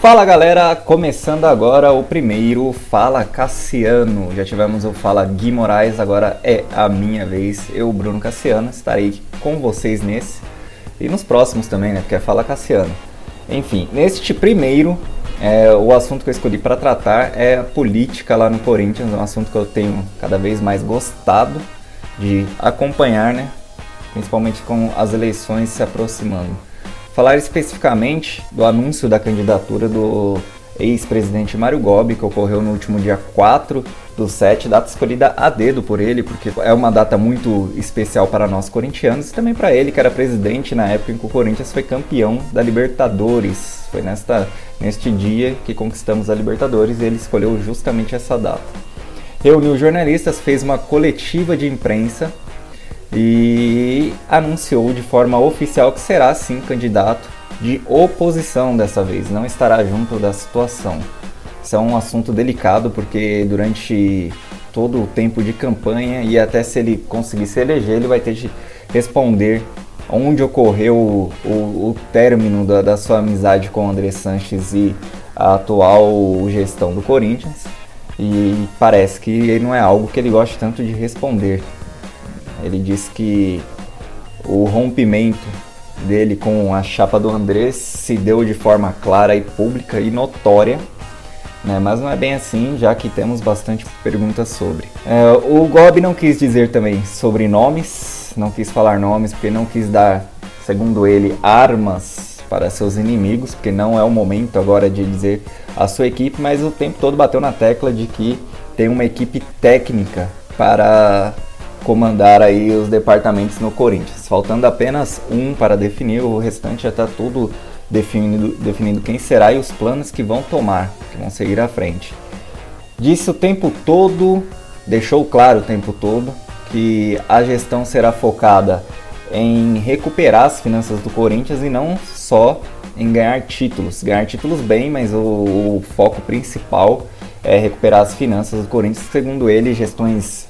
Fala galera, começando agora o primeiro Fala Cassiano. Já tivemos o Fala Gui Moraes, agora é a minha vez. Eu, Bruno Cassiano, estarei com vocês nesse e nos próximos também, né? Porque é Fala Cassiano. Enfim, neste primeiro, é, o assunto que eu escolhi para tratar é a política lá no Corinthians, um assunto que eu tenho cada vez mais gostado de acompanhar, né? Principalmente com as eleições se aproximando falar especificamente do anúncio da candidatura do ex-presidente Mário Gobi, que ocorreu no último dia 4 do 7, data escolhida a dedo por ele, porque é uma data muito especial para nós corintianos e também para ele, que era presidente na época em que o Corinthians foi campeão da Libertadores. Foi nesta, neste dia que conquistamos a Libertadores e ele escolheu justamente essa data. Reuniu jornalistas, fez uma coletiva de imprensa e anunciou de forma oficial que será sim candidato de oposição dessa vez, não estará junto da situação. Isso é um assunto delicado porque durante todo o tempo de campanha e até se ele conseguir se eleger, ele vai ter de responder onde ocorreu o, o, o término da, da, sua amizade com o André Sanches e a atual gestão do Corinthians. E parece que não é algo que ele goste tanto de responder. Ele disse que o rompimento dele com a chapa do Andrés se deu de forma clara e pública e notória, né? mas não é bem assim, já que temos bastante perguntas sobre. É, o Gob não quis dizer também sobre nomes, não quis falar nomes, porque não quis dar, segundo ele, armas para seus inimigos, porque não é o momento agora de dizer a sua equipe, mas o tempo todo bateu na tecla de que tem uma equipe técnica para comandar aí os departamentos no Corinthians. Faltando apenas um para definir, o restante já está tudo definido, definindo quem será e os planos que vão tomar, que vão seguir à frente. Disse o tempo todo, deixou claro o tempo todo, que a gestão será focada em recuperar as finanças do Corinthians e não só em ganhar títulos. Ganhar títulos bem, mas o, o foco principal é recuperar as finanças do Corinthians, segundo ele, gestões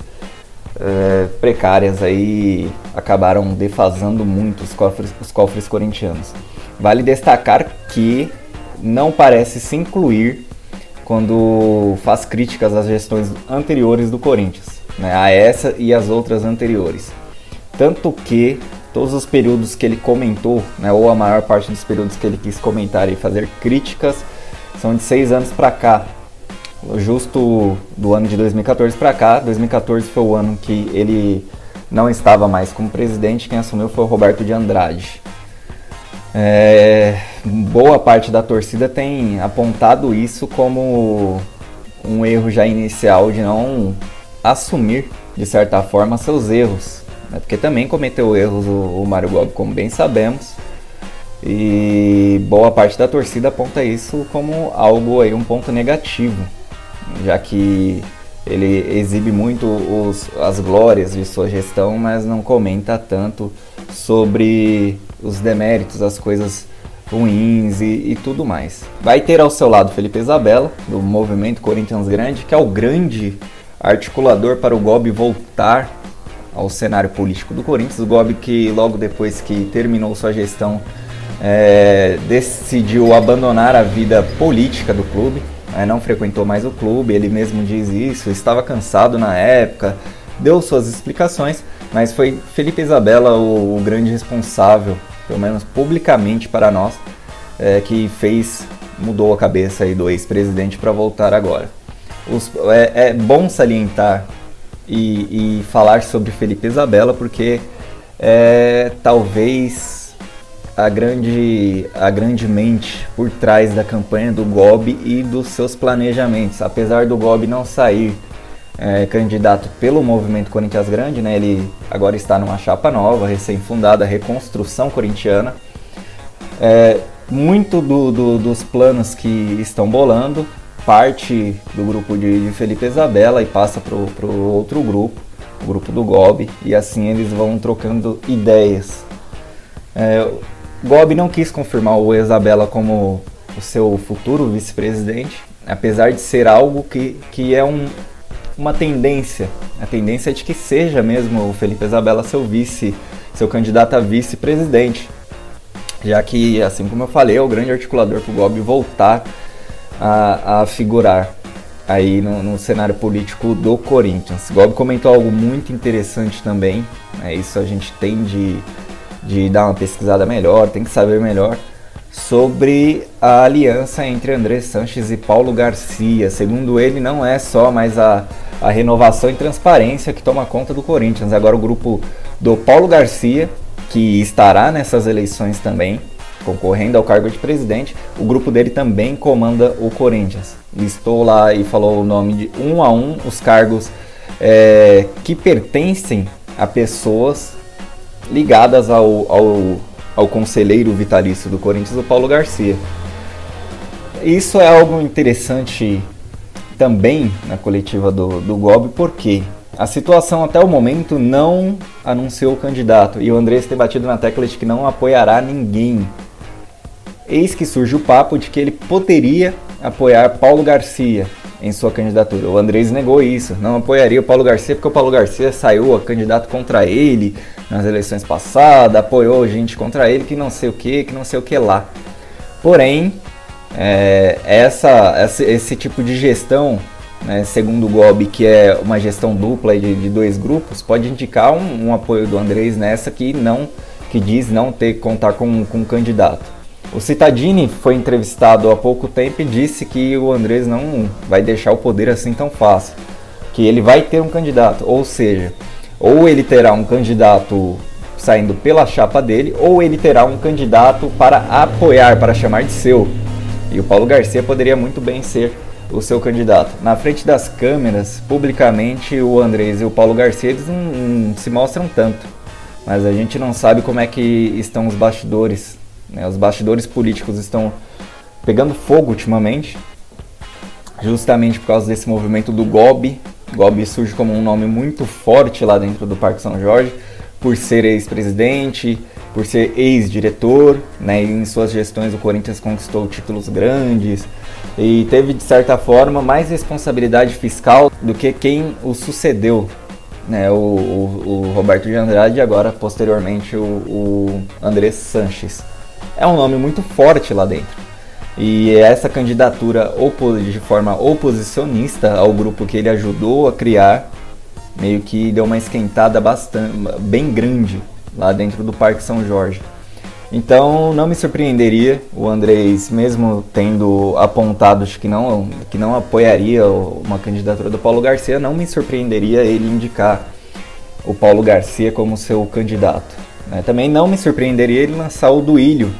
é, precárias aí acabaram defasando muito os cofres, os cofres corintianos. Vale destacar que não parece se incluir quando faz críticas às gestões anteriores do Corinthians, né, a essa e as outras anteriores. Tanto que todos os períodos que ele comentou, né, ou a maior parte dos períodos que ele quis comentar e fazer críticas, são de seis anos para cá, justo do ano de 2014 para cá. 2014 foi o ano que ele não estava mais como presidente, quem assumiu foi o Roberto de Andrade. É, boa parte da torcida tem apontado isso como um erro já inicial de não assumir, de certa forma, seus erros. Né? Porque também cometeu erros o, o Mário Gobi, como bem sabemos. E boa parte da torcida aponta isso como algo aí, um ponto negativo já que ele exibe muito os, as glórias de sua gestão, mas não comenta tanto sobre os deméritos, as coisas ruins e, e, tudo mais. Vai ter ao seu lado Felipe Isabella, do Movimento Corinthians Grande, que é o grande articulador para o Gobi voltar ao cenário político do Corinthians. O Gobi que logo depois que terminou sua gestão é, decidiu abandonar a vida política do clube né, não frequentou mais o clube, ele mesmo diz isso, estava cansado na época, deu suas explicações, mas foi Felipe Isabella o, o grande responsável, pelo menos publicamente para nós, é, que fez, mudou a cabeça aí do ex-presidente para voltar agora. Os, é, é, bom salientar e, e falar sobre Felipe Isabella porque é, talvez a grande, a grande mente por trás da campanha do Gobi e dos seus planejamentos. Apesar do Gobi não sair é, candidato pelo movimento Corinthians Grande, né, ele agora está numa chapa nova, recém-fundada, Reconstrução Corintiana. É, muito do, do, dos planos que estão bolando parte do grupo de, de Felipe Isabella e passa para o outro grupo, o grupo do Gobi, e assim eles vão trocando ideias. É, Gobi não quis confirmar o Isabela como o seu futuro vice-presidente, apesar de ser algo que, que é um, uma tendência. A tendência é de que seja mesmo o Felipe Isabela seu vice, seu candidato a vice-presidente. Já que, assim como eu falei, é o grande articulador para o Gobi voltar a, a figurar aí no, no, cenário político do Corinthians. Gob comentou algo muito interessante também, né, isso a gente tem de, de dar uma pesquisada melhor, tem que saber melhor, sobre a aliança entre André Sanches e Paulo Garcia. Segundo ele, não é só mais a, a renovação e transparência que toma conta do Corinthians, agora o grupo do Paulo Garcia, que estará nessas eleições também, concorrendo ao cargo de presidente, o grupo dele também comanda o Corinthians. Listou lá e falou o nome de um a um os cargos é, que pertencem a pessoas ligadas ao, ao, ao conselheiro vitalício do Corinthians, o Paulo Garcia. Isso é algo interessante também na coletiva do, do Gob, porque a situação até o momento não anunciou o candidato e o Andrés tem batido na tecla de que não apoiará ninguém. Eis que surge o papo de que ele poderia apoiar Paulo Garcia em sua candidatura. O Andrés negou isso, não apoiaria o Paulo Garcia porque o Paulo Garcia saiu a candidato contra ele nas eleições passadas, apoiou gente contra ele que não sei o que, que não sei o que lá. Porém, é, essa, essa, esse tipo de gestão, né, segundo o Gobi, que é uma gestão dupla de, de dois grupos, pode indicar um, um, apoio do Andrés nessa que não que diz não ter contar com, com candidato. O Cittadini foi entrevistado há pouco tempo e disse que o Andrés não vai deixar o poder assim tão fácil, que ele vai ter um candidato, ou seja, ou ele terá um candidato saindo pela chapa dele, ou ele terá um candidato para apoiar, para chamar de seu. E o Paulo Garcia poderia muito bem ser o seu candidato. Na frente das câmeras, publicamente, o Andrés e o Paulo Garcia eles não, não se mostram tanto, mas a gente não sabe como é que estão os bastidores né? Os bastidores políticos estão pegando fogo ultimamente, justamente por causa desse movimento do GOB. GOB surge como um nome muito forte lá dentro do Parque São Jorge, por ser ex-presidente, por ser ex-diretor, né? Em suas gestões o Corinthians conquistou títulos grandes e teve de certa forma mais responsabilidade fiscal do que quem o sucedeu, né? O, o, o Roberto de Andrade e agora posteriormente o, o Andrés Sanches é um nome muito forte lá dentro. E essa candidatura de forma oposicionista ao grupo que ele ajudou a criar, meio que deu uma esquentada bastante, bem grande lá dentro do Parque São Jorge. Então não me surpreenderia o Andrés, mesmo tendo apontado que não, que não apoiaria uma candidatura do Paulo Garcia, não me surpreenderia ele indicar o Paulo Garcia como seu candidato. Né? Também não me surpreenderia ele lançar o Duílio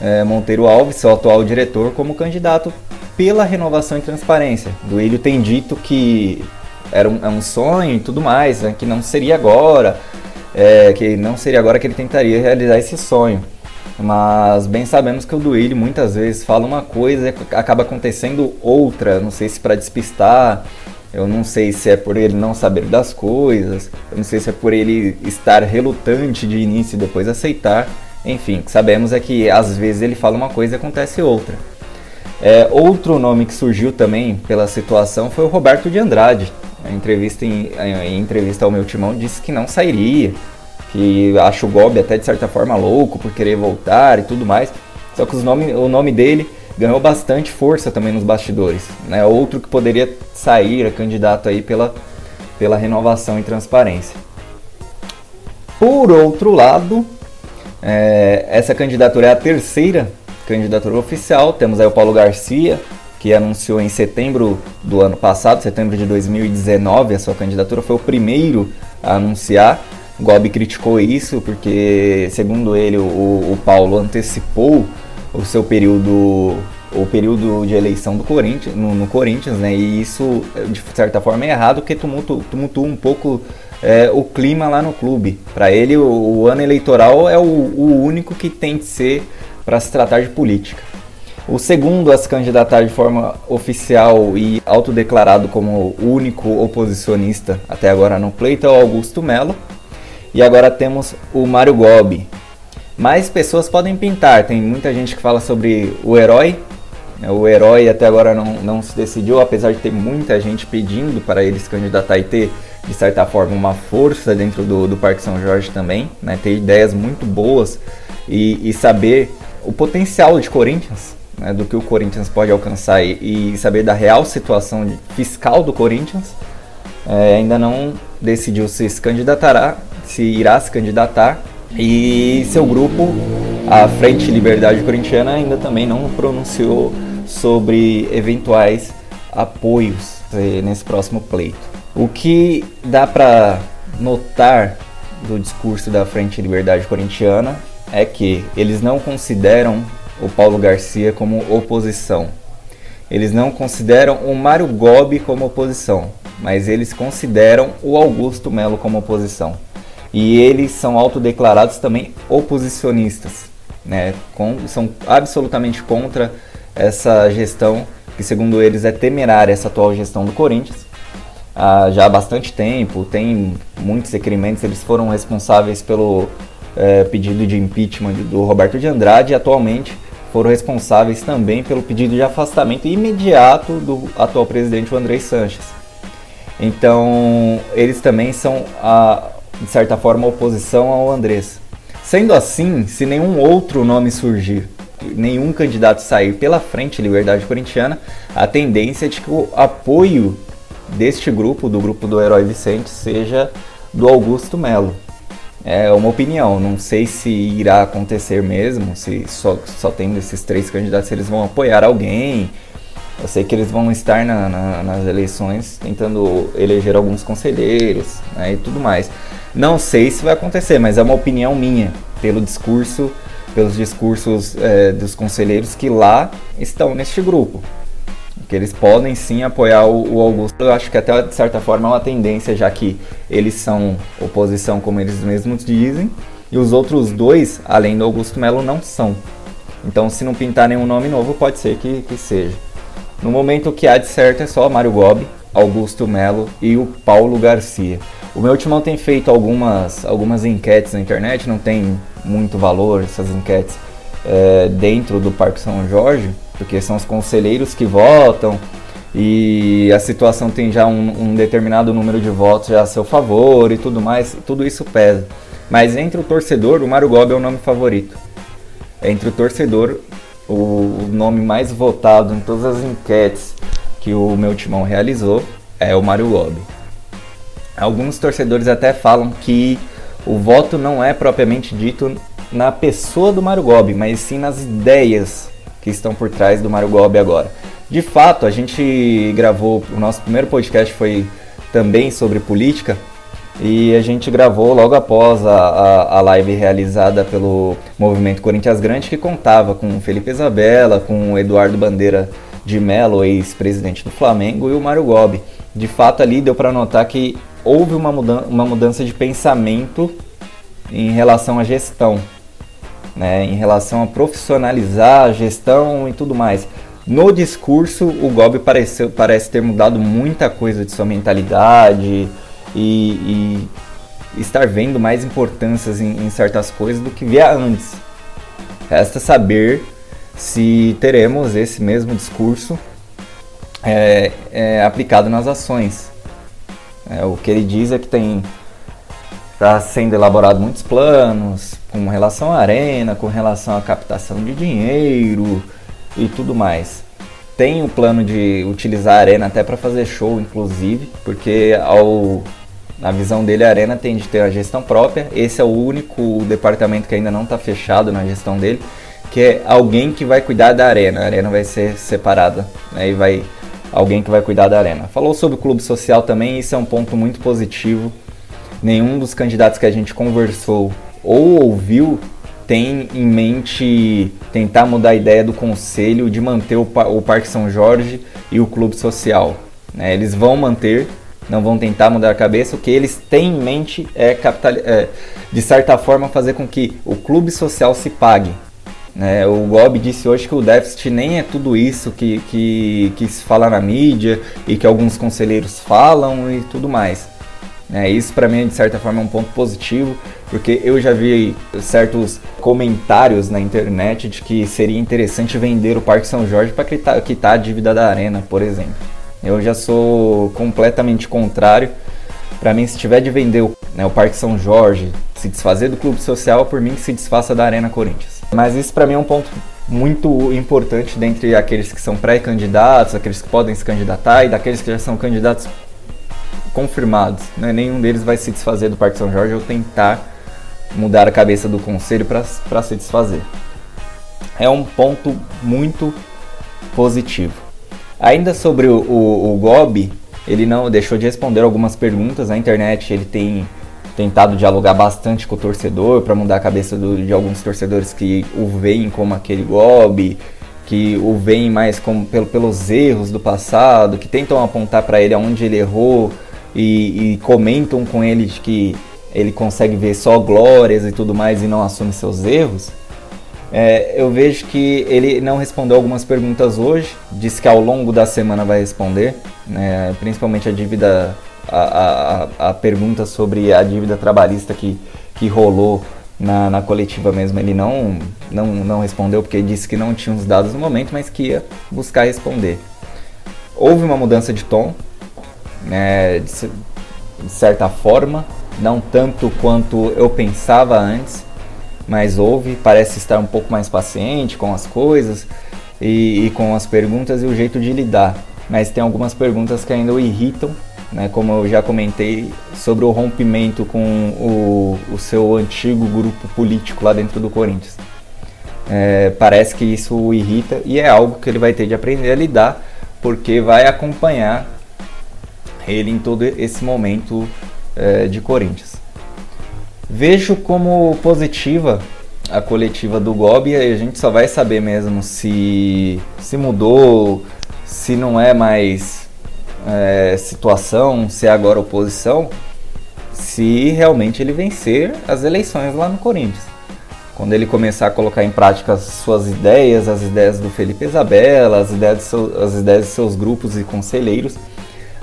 é, Monteiro Alves, seu atual diretor, como candidato pela renovação e transparência. Duílio tem dito que era um, é um sonho e tudo mais, né, que não seria agora, é, que não seria agora que ele tentaria realizar esse sonho. Mas bem sabemos que o Duílio muitas vezes fala uma coisa e acaba acontecendo outra. Não sei se para despistar, eu não sei se é por ele não saber das coisas, eu não sei se é por ele estar relutante de início e depois aceitar. Enfim, sabemos é que às vezes ele fala uma coisa e acontece outra. É, outro nome que surgiu também pela situação foi o Roberto de Andrade. Em entrevista, em, em entrevista ao meu timão disse que não sairia, que acha o Gobi até de certa forma louco por querer voltar e tudo mais. Só que nome, o nome dele ganhou bastante força também nos bastidores. Né? Outro que poderia sair, é candidato aí pela, pela renovação e transparência. Por outro lado, é, essa candidatura é a terceira candidatura oficial. Temos aí o Paulo Garcia, que anunciou em setembro do ano passado, setembro de 2019, a sua candidatura. Foi o primeiro a anunciar. O Gobi criticou isso porque, segundo ele, o, o Paulo antecipou o seu período o período de eleição do Corinthians, no, no Corinthians, né? E isso, de certa forma, é errado porque tumultua, tumultua um pouco é, o clima lá no clube. Para ele, o, o, ano eleitoral é o, o único que tem que ser para se tratar de política. O segundo a se candidatar de forma oficial e autodeclarado como único oposicionista até agora no pleito é o Augusto Melo. E agora temos o Mário Gobi. Mais pessoas podem pintar, tem muita gente que fala sobre o herói. O herói até agora não, não se decidiu, apesar de ter muita gente pedindo para ele se candidatar e ter de certa forma, uma força dentro do, do Parque São Jorge também, né? ter ideias muito boas e, e saber o potencial de Corinthians né, do que o Corinthians pode alcançar e, e saber da real situação fiscal do Corinthians, é, ainda não decidiu se se candidatará, se irá se candidatar e seu grupo, a Frente Liberdade Corintiana, ainda também não pronunciou sobre eventuais apoios eh, nesse próximo pleito. O que dá para notar do discurso da Frente Liberdade Corintiana é que eles não consideram o Paulo Garcia como oposição. Eles não consideram o Mário Gobi como oposição, mas eles consideram o Augusto Melo como oposição. E eles são autodeclarados também oposicionistas, né? Com, são absolutamente contra essa gestão que, segundo eles, é temerária essa atual gestão do Corinthians. Ah, já há bastante tempo, tem muitos requerimentos, eles foram responsáveis pelo é, pedido de impeachment do Roberto de Andrade e atualmente foram responsáveis também pelo pedido de afastamento imediato do atual presidente o André Sanches. Então, eles também são, a, de certa forma, oposição ao Andrés. Sendo assim, se nenhum outro nome surgir, nenhum candidato sair pela frente Liberdade Corintiana, a tendência é de que o apoio deste grupo, do grupo do Herói Vicente, seja do Augusto Melo. É uma opinião, não sei se irá acontecer mesmo, se só, só tendo esses três candidatos eles vão apoiar alguém. Eu sei que eles vão estar na, na, nas eleições tentando eleger alguns conselheiros né, e tudo mais. Não sei se vai acontecer, mas é uma opinião minha, pelo discurso, pelos discursos é, dos conselheiros que lá estão neste grupo que eles podem sim apoiar o, o, Augusto. Eu acho que até de certa forma é uma tendência, já que eles são oposição, como eles mesmos dizem, e os outros dois, além do Augusto Melo, não são. Então, se não pintar nenhum nome novo, pode ser que, que seja. No momento, o que há de certo é só Mário Gobi, Augusto Melo e o Paulo Garcia. O meu timão tem feito algumas, algumas enquetes na internet, não tem muito valor essas enquetes é, dentro do Parque São Jorge, porque são os conselheiros que votam e a situação tem já um, um, determinado número de votos já a seu favor e tudo mais, tudo isso pesa. Mas entre o torcedor, o Mário Gobi é o nome favorito. Entre o torcedor, o, nome mais votado em todas as enquetes que o meu timão realizou é o Mário Gobi. Alguns torcedores até falam que o voto não é propriamente dito na pessoa do Mário Gobi, mas sim nas ideias que estão por trás do Mario Gobi agora. De fato, a gente gravou, o nosso primeiro podcast foi também sobre política e a gente gravou logo após a, a, a live realizada pelo Movimento Corinthians Grande, que contava com Felipe Isabella, com Eduardo Bandeira de Mello, ex-presidente do Flamengo, e o Mário Gobi. De fato, ali deu para notar que houve uma, mudan uma mudança de pensamento em relação à gestão né, em relação a profissionalizar a gestão e tudo mais. No discurso, o Gobi pareceu, parece ter mudado muita coisa de sua mentalidade e, e estar vendo mais importâncias em, em, certas coisas do que via antes. Resta saber se teremos esse mesmo discurso é, é, aplicado nas ações. É, o que ele diz é que tem está sendo elaborado muitos planos com relação à arena, com relação à captação de dinheiro e tudo mais. Tem o plano de utilizar a arena até para fazer show, inclusive, porque ao na visão dele a arena tem de ter a gestão própria. Esse é o único departamento que ainda não está fechado na gestão dele, que é alguém que vai cuidar da arena. A arena vai ser separada, né, e vai alguém que vai cuidar da arena. Falou sobre o clube social também, isso é um ponto muito positivo nenhum dos candidatos que a gente conversou ou ouviu tem em mente tentar mudar a ideia do conselho de manter o, Parque São Jorge e o clube social. Né? Eles vão manter, não vão tentar mudar a cabeça. O que eles têm em mente é, capital, é de certa forma, fazer com que o clube social se pague. Né? O Gob disse hoje que o déficit nem é tudo isso que, que, que se fala na mídia e que alguns conselheiros falam e tudo mais. É, isso para mim, de certa forma, é um ponto positivo, porque eu já vi certos comentários na internet de que seria interessante vender o Parque São Jorge para quitar, quitar a dívida da Arena, por exemplo. Eu já sou completamente contrário. Para mim, se tiver de vender o, né, o Parque São Jorge, se desfazer do clube social, por mim que se desfaça da Arena Corinthians. Mas isso para mim é um ponto muito importante dentre aqueles que são pré-candidatos, aqueles que podem se candidatar e daqueles que já são candidatos confirmados. Né? Nenhum deles vai se desfazer do Parque São Jorge ou tentar mudar a cabeça do conselho para se desfazer. É um ponto muito positivo. Ainda sobre o, o, o Gobi, ele não deixou de responder algumas perguntas na internet. Ele tem tentado dialogar bastante com o torcedor para mudar a cabeça do, de alguns torcedores que o veem como aquele Gobi, que o veem mais como pelo, pelos erros do passado, que tentam apontar para ele aonde ele errou e, e comentam com ele que ele consegue ver só glórias e tudo mais e não assume seus erros. É, eu vejo que ele não respondeu algumas perguntas hoje, disse que ao longo da semana vai responder, né, principalmente a dívida, a, a, a, pergunta sobre a dívida trabalhista que, que rolou na, na coletiva mesmo. Ele não, não, não respondeu porque disse que não tinha os dados no momento, mas que ia buscar responder. Houve uma mudança de tom, né, de, de certa forma, não tanto quanto eu pensava antes mas ouve, parece estar um pouco mais paciente com as coisas e, e, com as perguntas e o jeito de lidar. Mas tem algumas perguntas que ainda o irritam, né, como eu já comentei, sobre o rompimento com o, o seu antigo grupo político lá dentro do Corinthians. É, parece que isso o irrita e é algo que ele vai ter de aprender a lidar, porque vai acompanhar ele em todo esse momento é, de Corinthians. Vejo como positiva a coletiva do Gobi e a gente só vai saber mesmo se se mudou, se não é mais é, situação, se é agora oposição, se realmente ele vencer as eleições lá no Corinthians. Quando ele começar a colocar em prática as suas ideias, as ideias do Felipe Isabella, as ideias, seu, as ideias de seus grupos e conselheiros,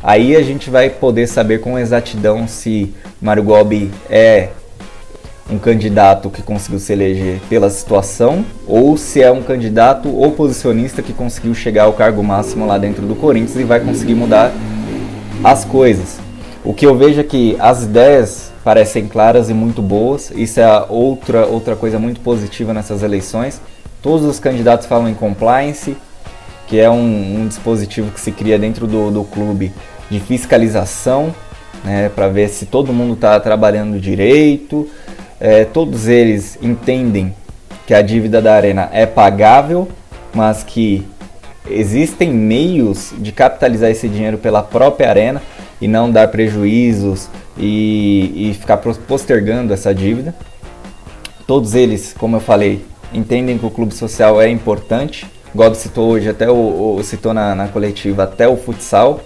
aí a gente vai poder saber com exatidão se Mário Gobi é um candidato que conseguiu se eleger pela situação ou se é um candidato oposicionista que conseguiu chegar ao cargo máximo lá dentro do Corinthians e vai conseguir mudar as coisas. O que eu vejo é que as ideias parecem claras e muito boas, isso é outra, outra coisa muito positiva nessas eleições. Todos os candidatos falam em compliance, que é um, um dispositivo que se cria dentro do, do clube de fiscalização, né, para ver se todo mundo está trabalhando direito, é, todos eles entendem que a dívida da Arena é pagável, mas que existem meios de capitalizar esse dinheiro pela própria Arena e não dar prejuízos e, e ficar postergando essa dívida. Todos eles, como eu falei, entendem que o clube social é importante. God citou hoje, até o, o citou na, na coletiva, até o futsal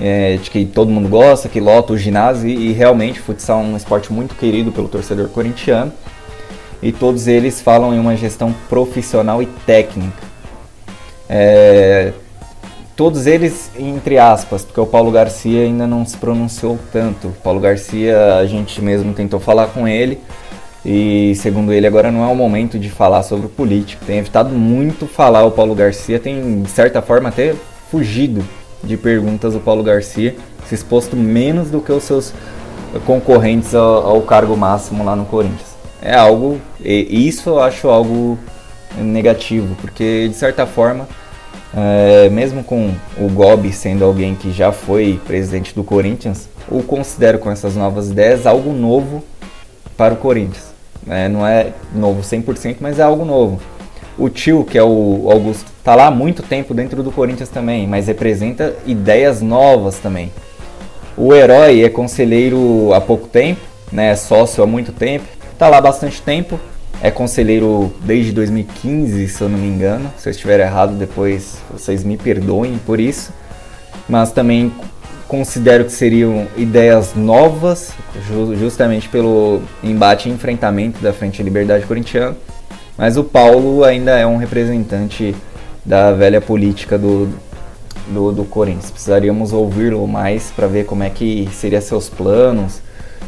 é, de que todo mundo gosta, que lota o ginásio e, e realmente futsal é um esporte muito querido pelo torcedor corintiano. E todos eles falam em uma gestão profissional e técnica. É, todos eles entre aspas, porque o Paulo Garcia ainda não se pronunciou tanto. O Paulo Garcia, a gente mesmo tentou falar com ele e segundo ele agora não é o momento de falar sobre política. Tem evitado muito falar o Paulo Garcia, tem de certa forma até fugido de perguntas do Paulo Garcia, se exposto menos do que os seus concorrentes ao, ao cargo máximo lá no Corinthians. É algo, e isso eu acho algo negativo, porque de certa forma, é, mesmo com o Gobi sendo alguém que já foi presidente do Corinthians, o considero com essas novas ideias algo novo para o Corinthians. É, não é novo 100%, mas é algo novo. O tio, que é o Augusto, tá lá há muito tempo dentro do Corinthians também, mas representa ideias novas também. O herói é conselheiro há pouco tempo, né? É sócio há muito tempo, tá lá há bastante tempo, é conselheiro desde 2015, se eu não me engano. Se eu estiver errado, depois vocês me perdoem por isso. Mas também considero que seriam ideias novas, justamente pelo embate e enfrentamento da Frente Liberdade Corintiana mas o Paulo ainda é um representante da velha política do, do, do Corinthians. Precisaríamos ouvi-lo mais para ver como é que seriam seus planos,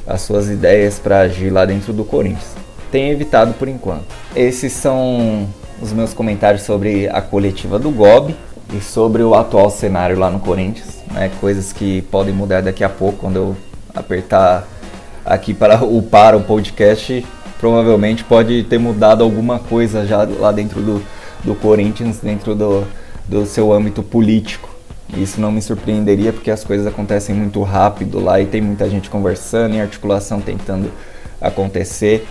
as suas ideias para agir lá dentro do Corinthians. Tem evitado por enquanto. Esses são os meus comentários sobre a coletiva do Gobi e sobre o atual cenário lá no Corinthians. Né? Coisas que podem mudar daqui a pouco quando eu apertar aqui para upar o podcast provavelmente pode ter mudado alguma coisa já lá dentro do, do Corinthians dentro do, do seu âmbito político. Isso não me surpreenderia porque as coisas acontecem muito rápido lá e tem muita gente conversando e articulação tentando acontecer.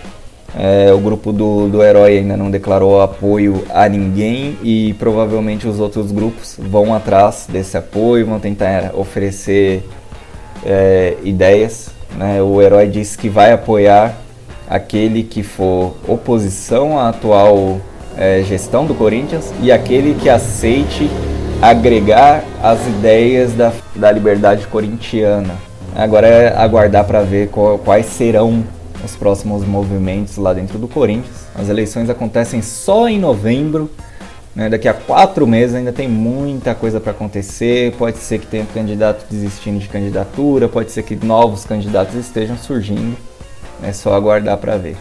É, o grupo do, do herói ainda não declarou apoio a ninguém e provavelmente os outros grupos vão atrás desse apoio, vão tentar oferecer é, ideias. Né? O herói disse que vai apoiar aquele que for oposição à atual é, gestão do Corinthians e aquele que aceite agregar as ideias da, da liberdade corintiana. Agora é aguardar para ver qual, quais serão os próximos movimentos lá dentro do Corinthians. As eleições acontecem só em novembro. Né? Daqui a quatro meses ainda tem muita coisa para acontecer. Pode ser que tenha candidato desistindo de candidatura, pode ser que novos candidatos estejam surgindo. É só aguardar para ver.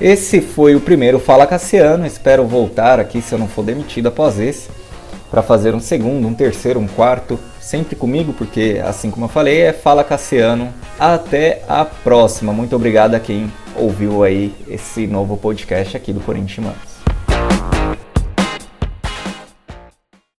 Esse foi o primeiro Fala Cassiano. Espero voltar aqui se eu não for demitido após esse para fazer um segundo, um terceiro, um quarto, sempre comigo, porque assim como eu falei, é Fala Cassiano. Até a próxima. Muito obrigado a quem ouviu aí esse novo podcast aqui do Corinthians.